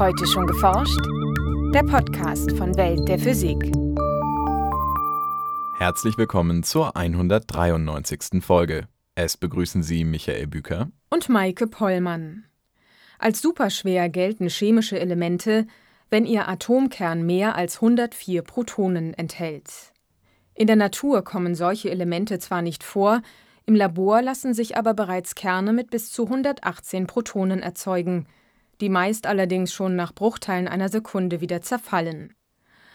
Heute schon geforscht? Der Podcast von Welt der Physik. Herzlich willkommen zur 193. Folge. Es begrüßen Sie Michael Büker und Maike Pollmann. Als superschwer gelten chemische Elemente, wenn ihr Atomkern mehr als 104 Protonen enthält. In der Natur kommen solche Elemente zwar nicht vor, im Labor lassen sich aber bereits Kerne mit bis zu 118 Protonen erzeugen, die meist allerdings schon nach Bruchteilen einer Sekunde wieder zerfallen.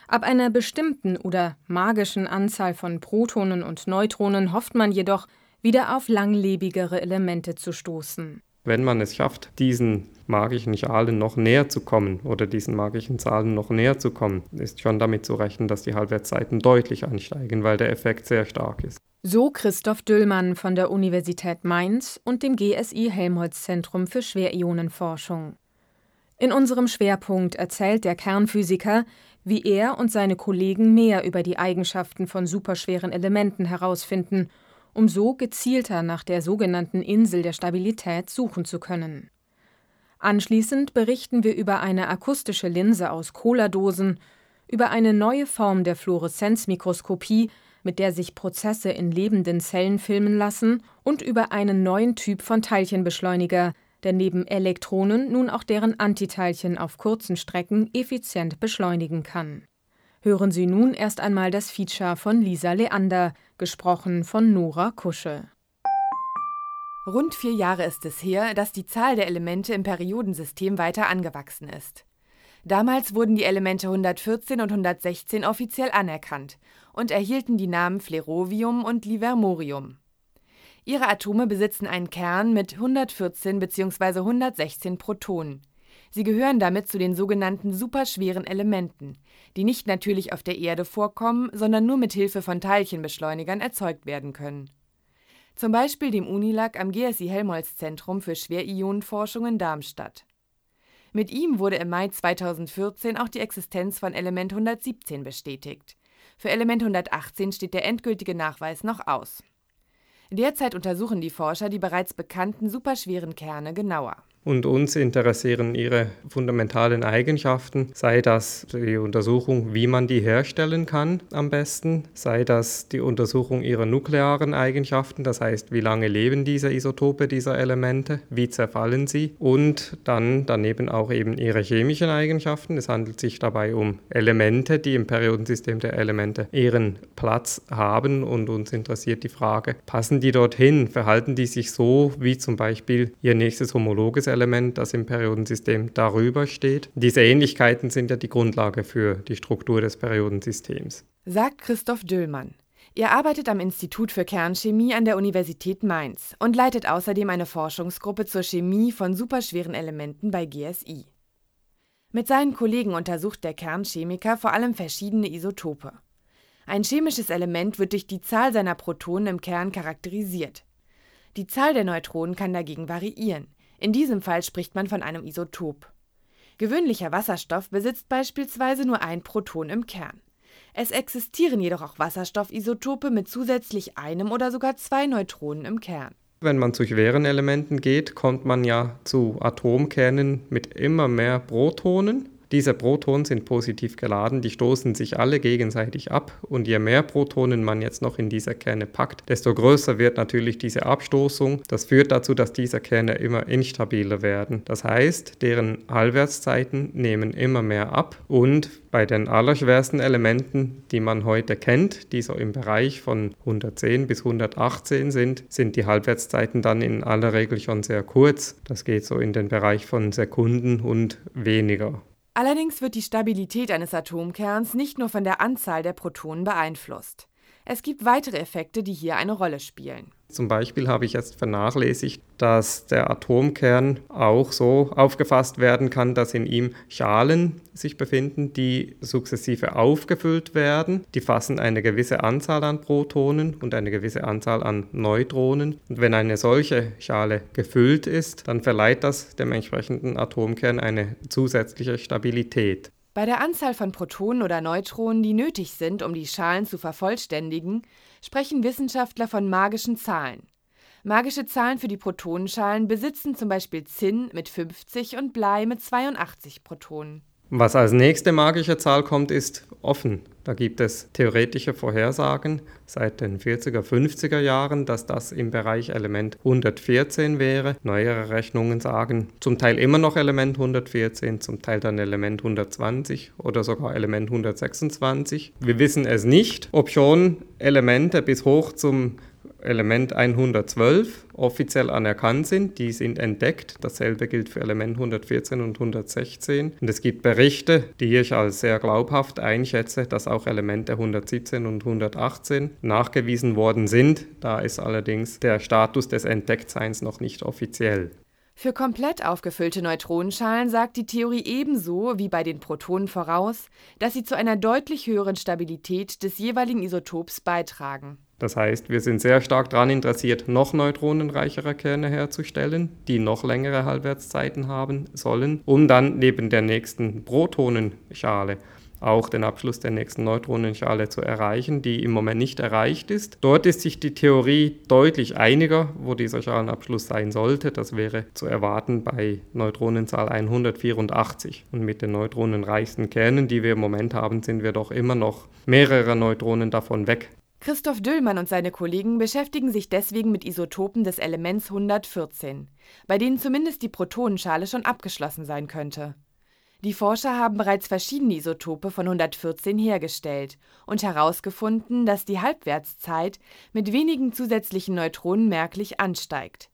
Ab einer bestimmten oder magischen Anzahl von Protonen und Neutronen hofft man jedoch, wieder auf langlebigere Elemente zu stoßen. Wenn man es schafft, diesen magischen Schalen noch näher zu kommen oder diesen magischen Zahlen noch näher zu kommen, ist schon damit zu rechnen, dass die Halbwertszeiten deutlich ansteigen, weil der Effekt sehr stark ist. So Christoph Düllmann von der Universität Mainz und dem GSI Helmholtz Zentrum für Schwerionenforschung. In unserem Schwerpunkt erzählt der Kernphysiker, wie er und seine Kollegen mehr über die Eigenschaften von superschweren Elementen herausfinden, um so gezielter nach der sogenannten Insel der Stabilität suchen zu können. Anschließend berichten wir über eine akustische Linse aus Cola-Dosen, über eine neue Form der Fluoreszenzmikroskopie, mit der sich Prozesse in lebenden Zellen filmen lassen, und über einen neuen Typ von Teilchenbeschleuniger, der neben Elektronen nun auch deren Antiteilchen auf kurzen Strecken effizient beschleunigen kann. Hören Sie nun erst einmal das Feature von Lisa Leander, gesprochen von Nora Kusche. Rund vier Jahre ist es her, dass die Zahl der Elemente im Periodensystem weiter angewachsen ist. Damals wurden die Elemente 114 und 116 offiziell anerkannt und erhielten die Namen Flerovium und Livermorium. Ihre Atome besitzen einen Kern mit 114 bzw. 116 Protonen. Sie gehören damit zu den sogenannten superschweren Elementen, die nicht natürlich auf der Erde vorkommen, sondern nur mit Hilfe von Teilchenbeschleunigern erzeugt werden können. Zum Beispiel dem UNILAG am GSI Helmholtz Zentrum für Schwerionenforschung in Darmstadt. Mit ihm wurde im Mai 2014 auch die Existenz von Element 117 bestätigt. Für Element 118 steht der endgültige Nachweis noch aus. Derzeit untersuchen die Forscher die bereits bekannten superschweren Kerne genauer und uns interessieren ihre fundamentalen Eigenschaften, sei das die Untersuchung, wie man die herstellen kann am besten, sei das die Untersuchung ihrer nuklearen Eigenschaften, das heißt, wie lange leben diese Isotope dieser Elemente, wie zerfallen sie und dann daneben auch eben ihre chemischen Eigenschaften. Es handelt sich dabei um Elemente, die im Periodensystem der Elemente ihren Platz haben und uns interessiert die Frage, passen die dorthin, verhalten die sich so wie zum Beispiel ihr nächstes homologes Element, das im Periodensystem darüber steht. Diese Ähnlichkeiten sind ja die Grundlage für die Struktur des Periodensystems. Sagt Christoph Döllmann. Er arbeitet am Institut für Kernchemie an der Universität Mainz und leitet außerdem eine Forschungsgruppe zur Chemie von superschweren Elementen bei GSI. Mit seinen Kollegen untersucht der Kernchemiker vor allem verschiedene Isotope. Ein chemisches Element wird durch die Zahl seiner Protonen im Kern charakterisiert. Die Zahl der Neutronen kann dagegen variieren. In diesem Fall spricht man von einem Isotop. Gewöhnlicher Wasserstoff besitzt beispielsweise nur ein Proton im Kern. Es existieren jedoch auch Wasserstoffisotope mit zusätzlich einem oder sogar zwei Neutronen im Kern. Wenn man zu schweren Elementen geht, kommt man ja zu Atomkernen mit immer mehr Protonen. Diese Protonen sind positiv geladen, die stoßen sich alle gegenseitig ab und je mehr Protonen man jetzt noch in diese Kerne packt, desto größer wird natürlich diese Abstoßung. Das führt dazu, dass diese Kerne immer instabiler werden. Das heißt, deren Halbwertszeiten nehmen immer mehr ab und bei den allerschwersten Elementen, die man heute kennt, die so im Bereich von 110 bis 118 sind, sind die Halbwertszeiten dann in aller Regel schon sehr kurz. Das geht so in den Bereich von Sekunden und weniger. Allerdings wird die Stabilität eines Atomkerns nicht nur von der Anzahl der Protonen beeinflusst. Es gibt weitere Effekte, die hier eine Rolle spielen. Zum Beispiel habe ich jetzt vernachlässigt, dass der Atomkern auch so aufgefasst werden kann, dass in ihm Schalen sich befinden, die sukzessive aufgefüllt werden. Die fassen eine gewisse Anzahl an Protonen und eine gewisse Anzahl an Neutronen. Und wenn eine solche Schale gefüllt ist, dann verleiht das dem entsprechenden Atomkern eine zusätzliche Stabilität. Bei der Anzahl von Protonen oder Neutronen, die nötig sind, um die Schalen zu vervollständigen, sprechen Wissenschaftler von magischen Zahlen. Magische Zahlen für die Protonenschalen besitzen zum Beispiel Zinn mit 50 und Blei mit 82 Protonen. Was als nächste magische Zahl kommt, ist offen. Da gibt es theoretische Vorhersagen seit den 40er, 50er Jahren, dass das im Bereich Element 114 wäre. Neuere Rechnungen sagen zum Teil immer noch Element 114, zum Teil dann Element 120 oder sogar Element 126. Wir wissen es nicht, ob schon Elemente bis hoch zum Element 112 offiziell anerkannt sind. Die sind entdeckt. Dasselbe gilt für Element 114 und 116. Und es gibt Berichte, die ich als sehr glaubhaft einschätze, dass auch Elemente 117 und 118 nachgewiesen worden sind. Da ist allerdings der Status des Entdecktseins noch nicht offiziell. Für komplett aufgefüllte Neutronenschalen sagt die Theorie ebenso wie bei den Protonen voraus, dass sie zu einer deutlich höheren Stabilität des jeweiligen Isotops beitragen. Das heißt, wir sind sehr stark daran interessiert, noch neutronenreichere Kerne herzustellen, die noch längere Halbwertszeiten haben sollen, um dann neben der nächsten Protonenschale auch den Abschluss der nächsten Neutronenschale zu erreichen, die im Moment nicht erreicht ist. Dort ist sich die Theorie deutlich einiger, wo dieser Schalenabschluss sein sollte. Das wäre zu erwarten bei Neutronenzahl 184. Und mit den neutronenreichsten Kernen, die wir im Moment haben, sind wir doch immer noch mehrere Neutronen davon weg. Christoph Düllmann und seine Kollegen beschäftigen sich deswegen mit Isotopen des Elements 114, bei denen zumindest die Protonenschale schon abgeschlossen sein könnte. Die Forscher haben bereits verschiedene Isotope von 114 hergestellt und herausgefunden, dass die Halbwertszeit mit wenigen zusätzlichen Neutronen merklich ansteigt.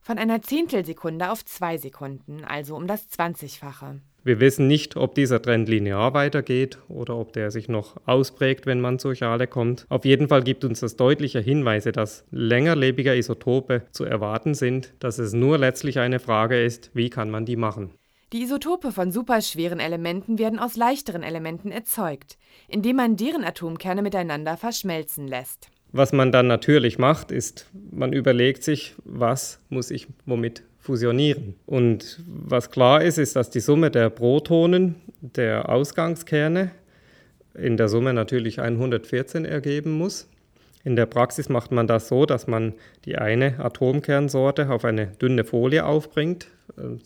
Von einer Zehntelsekunde auf zwei Sekunden, also um das Zwanzigfache. Wir wissen nicht, ob dieser Trend linear weitergeht oder ob der sich noch ausprägt, wenn man zur Schale kommt. Auf jeden Fall gibt uns das deutliche Hinweise, dass längerlebige Isotope zu erwarten sind, dass es nur letztlich eine Frage ist, wie kann man die machen. Die Isotope von superschweren Elementen werden aus leichteren Elementen erzeugt, indem man deren Atomkerne miteinander verschmelzen lässt. Was man dann natürlich macht, ist, man überlegt sich, was muss ich womit fusionieren. Und was klar ist, ist, dass die Summe der Protonen der Ausgangskerne in der Summe natürlich 114 ergeben muss. In der Praxis macht man das so, dass man die eine Atomkernsorte auf eine dünne Folie aufbringt,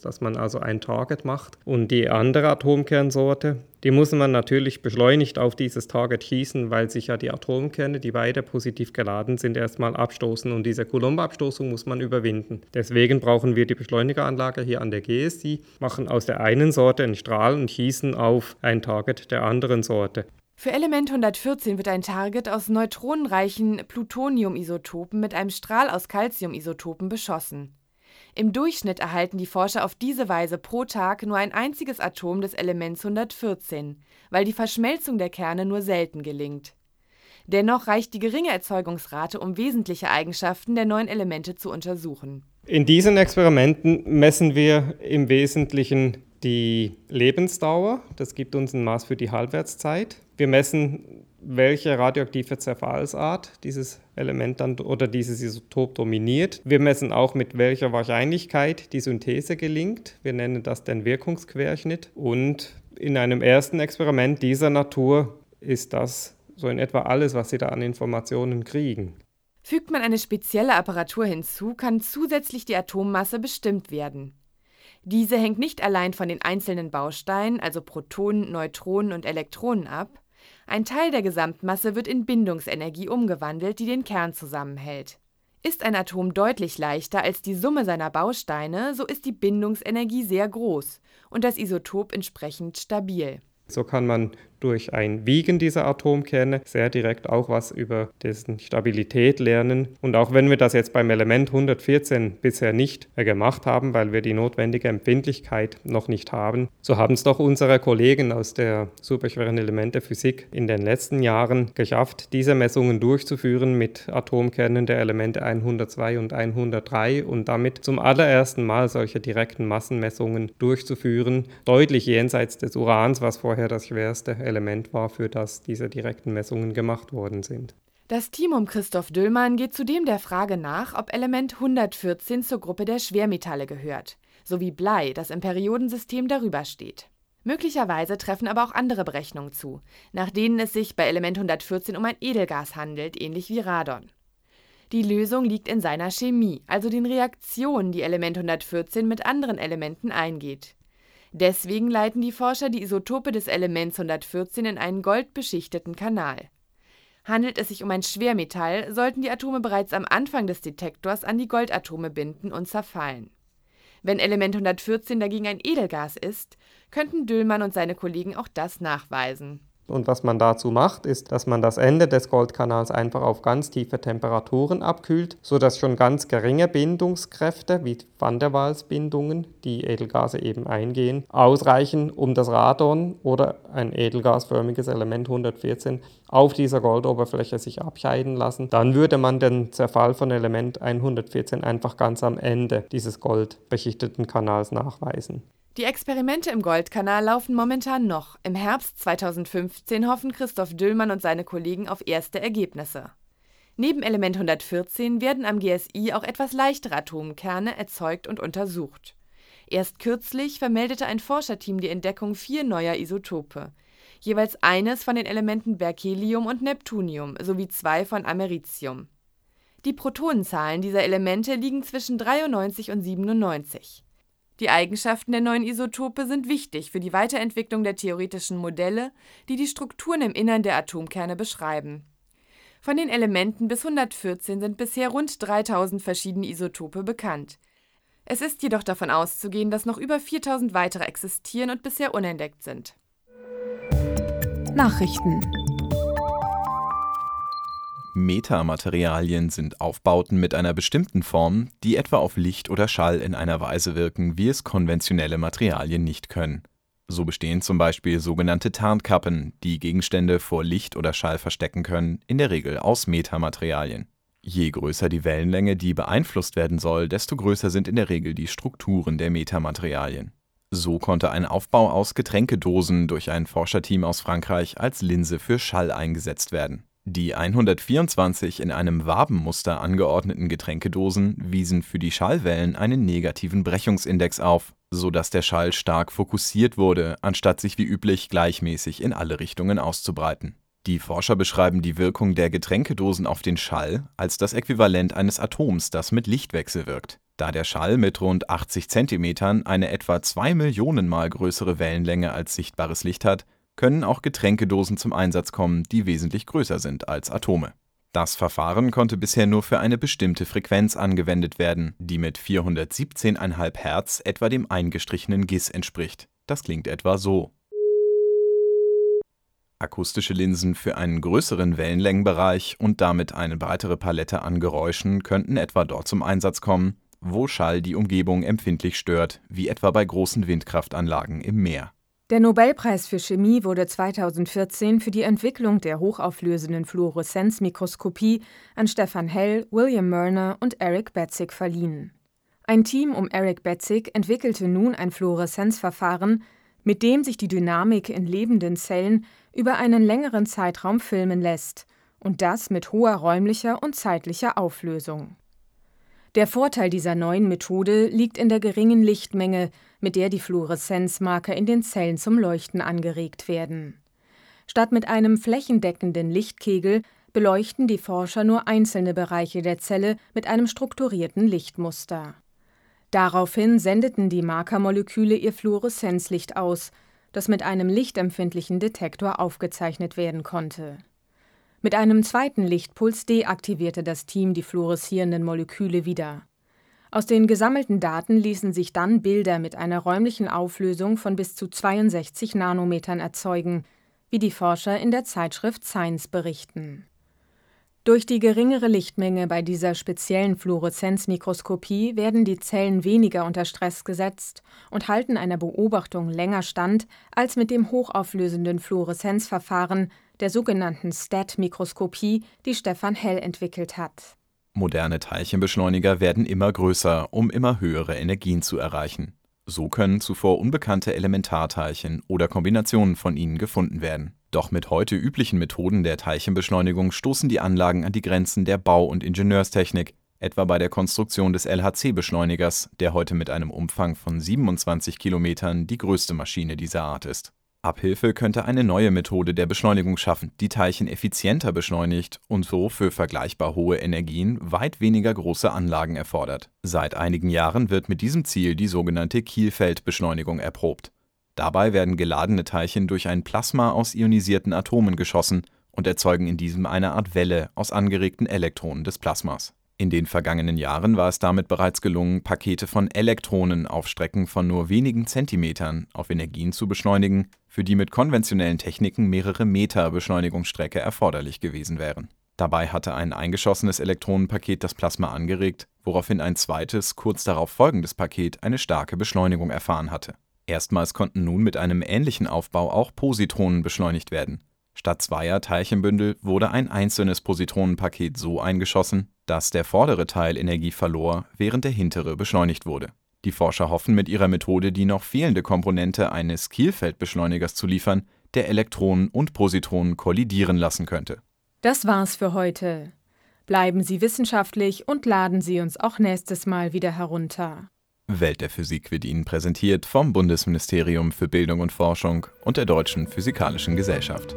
dass man also ein Target macht. Und die andere Atomkernsorte, die muss man natürlich beschleunigt auf dieses Target schießen, weil sich ja die Atomkerne, die beide positiv geladen sind, erstmal abstoßen. Und diese Coulomb-Abstoßung muss man überwinden. Deswegen brauchen wir die Beschleunigeranlage hier an der GSI, machen aus der einen Sorte einen Strahl und schießen auf ein Target der anderen Sorte. Für Element 114 wird ein Target aus neutronenreichen Plutoniumisotopen mit einem Strahl aus Calciumisotopen beschossen. Im Durchschnitt erhalten die Forscher auf diese Weise pro Tag nur ein einziges Atom des Elements 114, weil die Verschmelzung der Kerne nur selten gelingt. Dennoch reicht die geringe Erzeugungsrate, um wesentliche Eigenschaften der neuen Elemente zu untersuchen. In diesen Experimenten messen wir im Wesentlichen die Lebensdauer, das gibt uns ein Maß für die Halbwertszeit. Wir messen welche radioaktive Zerfallsart dieses Element dann oder dieses Isotop dominiert. Wir messen auch mit welcher Wahrscheinlichkeit die Synthese gelingt. Wir nennen das den Wirkungsquerschnitt. Und in einem ersten Experiment dieser Natur ist das so in etwa alles, was Sie da an Informationen kriegen. Fügt man eine spezielle Apparatur hinzu, kann zusätzlich die Atommasse bestimmt werden. Diese hängt nicht allein von den einzelnen Bausteinen, also Protonen, Neutronen und Elektronen ab, ein Teil der Gesamtmasse wird in Bindungsenergie umgewandelt, die den Kern zusammenhält. Ist ein Atom deutlich leichter als die Summe seiner Bausteine, so ist die Bindungsenergie sehr groß und das Isotop entsprechend stabil. So kann man durch ein Wiegen dieser Atomkerne sehr direkt auch was über dessen Stabilität lernen. Und auch wenn wir das jetzt beim Element 114 bisher nicht gemacht haben, weil wir die notwendige Empfindlichkeit noch nicht haben, so haben es doch unsere Kollegen aus der superschweren Elemente Physik in den letzten Jahren geschafft, diese Messungen durchzuführen mit Atomkernen der Elemente 102 und 103 und damit zum allerersten Mal solche direkten Massenmessungen durchzuführen, deutlich jenseits des Urans, was vorher das schwerste Element war, für das diese direkten Messungen gemacht worden sind. Das Team um Christoph Döllmann geht zudem der Frage nach, ob Element 114 zur Gruppe der Schwermetalle gehört, sowie Blei, das im Periodensystem darüber steht. Möglicherweise treffen aber auch andere Berechnungen zu, nach denen es sich bei Element 114 um ein Edelgas handelt, ähnlich wie Radon. Die Lösung liegt in seiner Chemie, also den Reaktionen, die Element 114 mit anderen Elementen eingeht. Deswegen leiten die Forscher die Isotope des Elements 114 in einen goldbeschichteten Kanal. Handelt es sich um ein Schwermetall, sollten die Atome bereits am Anfang des Detektors an die Goldatome binden und zerfallen. Wenn Element 114 dagegen ein Edelgas ist, könnten Düllmann und seine Kollegen auch das nachweisen und was man dazu macht, ist, dass man das Ende des Goldkanals einfach auf ganz tiefe Temperaturen abkühlt, sodass schon ganz geringe Bindungskräfte wie Van der Waals-Bindungen, die Edelgase eben eingehen, ausreichen, um das Radon oder ein edelgasförmiges Element 114 auf dieser Goldoberfläche sich abscheiden lassen. Dann würde man den Zerfall von Element 114 einfach ganz am Ende dieses goldbeschichteten Kanals nachweisen. Die Experimente im Goldkanal laufen momentan noch. Im Herbst 2015 hoffen Christoph Düllmann und seine Kollegen auf erste Ergebnisse. Neben Element 114 werden am GSI auch etwas leichtere Atomkerne erzeugt und untersucht. Erst kürzlich vermeldete ein Forscherteam die Entdeckung vier neuer Isotope. Jeweils eines von den Elementen Berkelium und Neptunium sowie zwei von Americium. Die Protonenzahlen dieser Elemente liegen zwischen 93 und 97. Die Eigenschaften der neuen Isotope sind wichtig für die Weiterentwicklung der theoretischen Modelle, die die Strukturen im Innern der Atomkerne beschreiben. Von den Elementen bis 114 sind bisher rund 3000 verschiedene Isotope bekannt. Es ist jedoch davon auszugehen, dass noch über 4000 weitere existieren und bisher unentdeckt sind. Nachrichten Metamaterialien sind Aufbauten mit einer bestimmten Form, die etwa auf Licht oder Schall in einer Weise wirken, wie es konventionelle Materialien nicht können. So bestehen zum Beispiel sogenannte Tarnkappen, die Gegenstände vor Licht oder Schall verstecken können, in der Regel aus Metamaterialien. Je größer die Wellenlänge, die beeinflusst werden soll, desto größer sind in der Regel die Strukturen der Metamaterialien. So konnte ein Aufbau aus Getränkedosen durch ein Forscherteam aus Frankreich als Linse für Schall eingesetzt werden. Die 124 in einem Wabenmuster angeordneten Getränkedosen wiesen für die Schallwellen einen negativen Brechungsindex auf, so dass der Schall stark fokussiert wurde, anstatt sich wie üblich gleichmäßig in alle Richtungen auszubreiten. Die Forscher beschreiben die Wirkung der Getränkedosen auf den Schall als das Äquivalent eines Atoms, das mit Lichtwechsel wirkt. Da der Schall mit rund 80 cm eine etwa zwei Millionen Mal größere Wellenlänge als sichtbares Licht hat, können auch Getränkedosen zum Einsatz kommen, die wesentlich größer sind als Atome. Das Verfahren konnte bisher nur für eine bestimmte Frequenz angewendet werden, die mit 417,5 Hertz etwa dem eingestrichenen GIS entspricht. Das klingt etwa so. Akustische Linsen für einen größeren Wellenlängenbereich und damit eine breitere Palette an Geräuschen könnten etwa dort zum Einsatz kommen, wo Schall die Umgebung empfindlich stört, wie etwa bei großen Windkraftanlagen im Meer. Der Nobelpreis für Chemie wurde 2014 für die Entwicklung der hochauflösenden Fluoreszenzmikroskopie an Stefan Hell, William Murner und Eric Betzig verliehen. Ein Team um Eric Betzig entwickelte nun ein Fluoreszenzverfahren, mit dem sich die Dynamik in lebenden Zellen über einen längeren Zeitraum filmen lässt, und das mit hoher räumlicher und zeitlicher Auflösung. Der Vorteil dieser neuen Methode liegt in der geringen Lichtmenge, mit der die Fluoreszenzmarker in den Zellen zum Leuchten angeregt werden. Statt mit einem flächendeckenden Lichtkegel beleuchten die Forscher nur einzelne Bereiche der Zelle mit einem strukturierten Lichtmuster. Daraufhin sendeten die Markermoleküle ihr Fluoreszenzlicht aus, das mit einem lichtempfindlichen Detektor aufgezeichnet werden konnte mit einem zweiten Lichtpuls deaktivierte das Team die fluoreszierenden Moleküle wieder. Aus den gesammelten Daten ließen sich dann Bilder mit einer räumlichen Auflösung von bis zu 62 Nanometern erzeugen, wie die Forscher in der Zeitschrift Science berichten. Durch die geringere Lichtmenge bei dieser speziellen Fluoreszenzmikroskopie werden die Zellen weniger unter Stress gesetzt und halten einer Beobachtung länger stand als mit dem hochauflösenden Fluoreszenzverfahren, der sogenannten STAT-Mikroskopie, die Stefan Hell entwickelt hat. Moderne Teilchenbeschleuniger werden immer größer, um immer höhere Energien zu erreichen. So können zuvor unbekannte Elementarteilchen oder Kombinationen von ihnen gefunden werden. Doch mit heute üblichen Methoden der Teilchenbeschleunigung stoßen die Anlagen an die Grenzen der Bau- und Ingenieurstechnik, etwa bei der Konstruktion des LHC-Beschleunigers, der heute mit einem Umfang von 27 Kilometern die größte Maschine dieser Art ist. Abhilfe könnte eine neue Methode der Beschleunigung schaffen, die Teilchen effizienter beschleunigt und so für vergleichbar hohe Energien weit weniger große Anlagen erfordert. Seit einigen Jahren wird mit diesem Ziel die sogenannte Kielfeldbeschleunigung erprobt. Dabei werden geladene Teilchen durch ein Plasma aus ionisierten Atomen geschossen und erzeugen in diesem eine Art Welle aus angeregten Elektronen des Plasmas. In den vergangenen Jahren war es damit bereits gelungen, Pakete von Elektronen auf Strecken von nur wenigen Zentimetern auf Energien zu beschleunigen, für die mit konventionellen Techniken mehrere Meter Beschleunigungsstrecke erforderlich gewesen wären. Dabei hatte ein eingeschossenes Elektronenpaket das Plasma angeregt, woraufhin ein zweites, kurz darauf folgendes Paket eine starke Beschleunigung erfahren hatte. Erstmals konnten nun mit einem ähnlichen Aufbau auch Positronen beschleunigt werden. Statt zweier Teilchenbündel wurde ein einzelnes Positronenpaket so eingeschossen, dass der vordere Teil Energie verlor, während der hintere beschleunigt wurde. Die Forscher hoffen mit ihrer Methode die noch fehlende Komponente eines Kielfeldbeschleunigers zu liefern, der Elektronen und Positronen kollidieren lassen könnte. Das war's für heute. Bleiben Sie wissenschaftlich und laden Sie uns auch nächstes Mal wieder herunter. Welt der Physik wird Ihnen präsentiert vom Bundesministerium für Bildung und Forschung und der Deutschen Physikalischen Gesellschaft.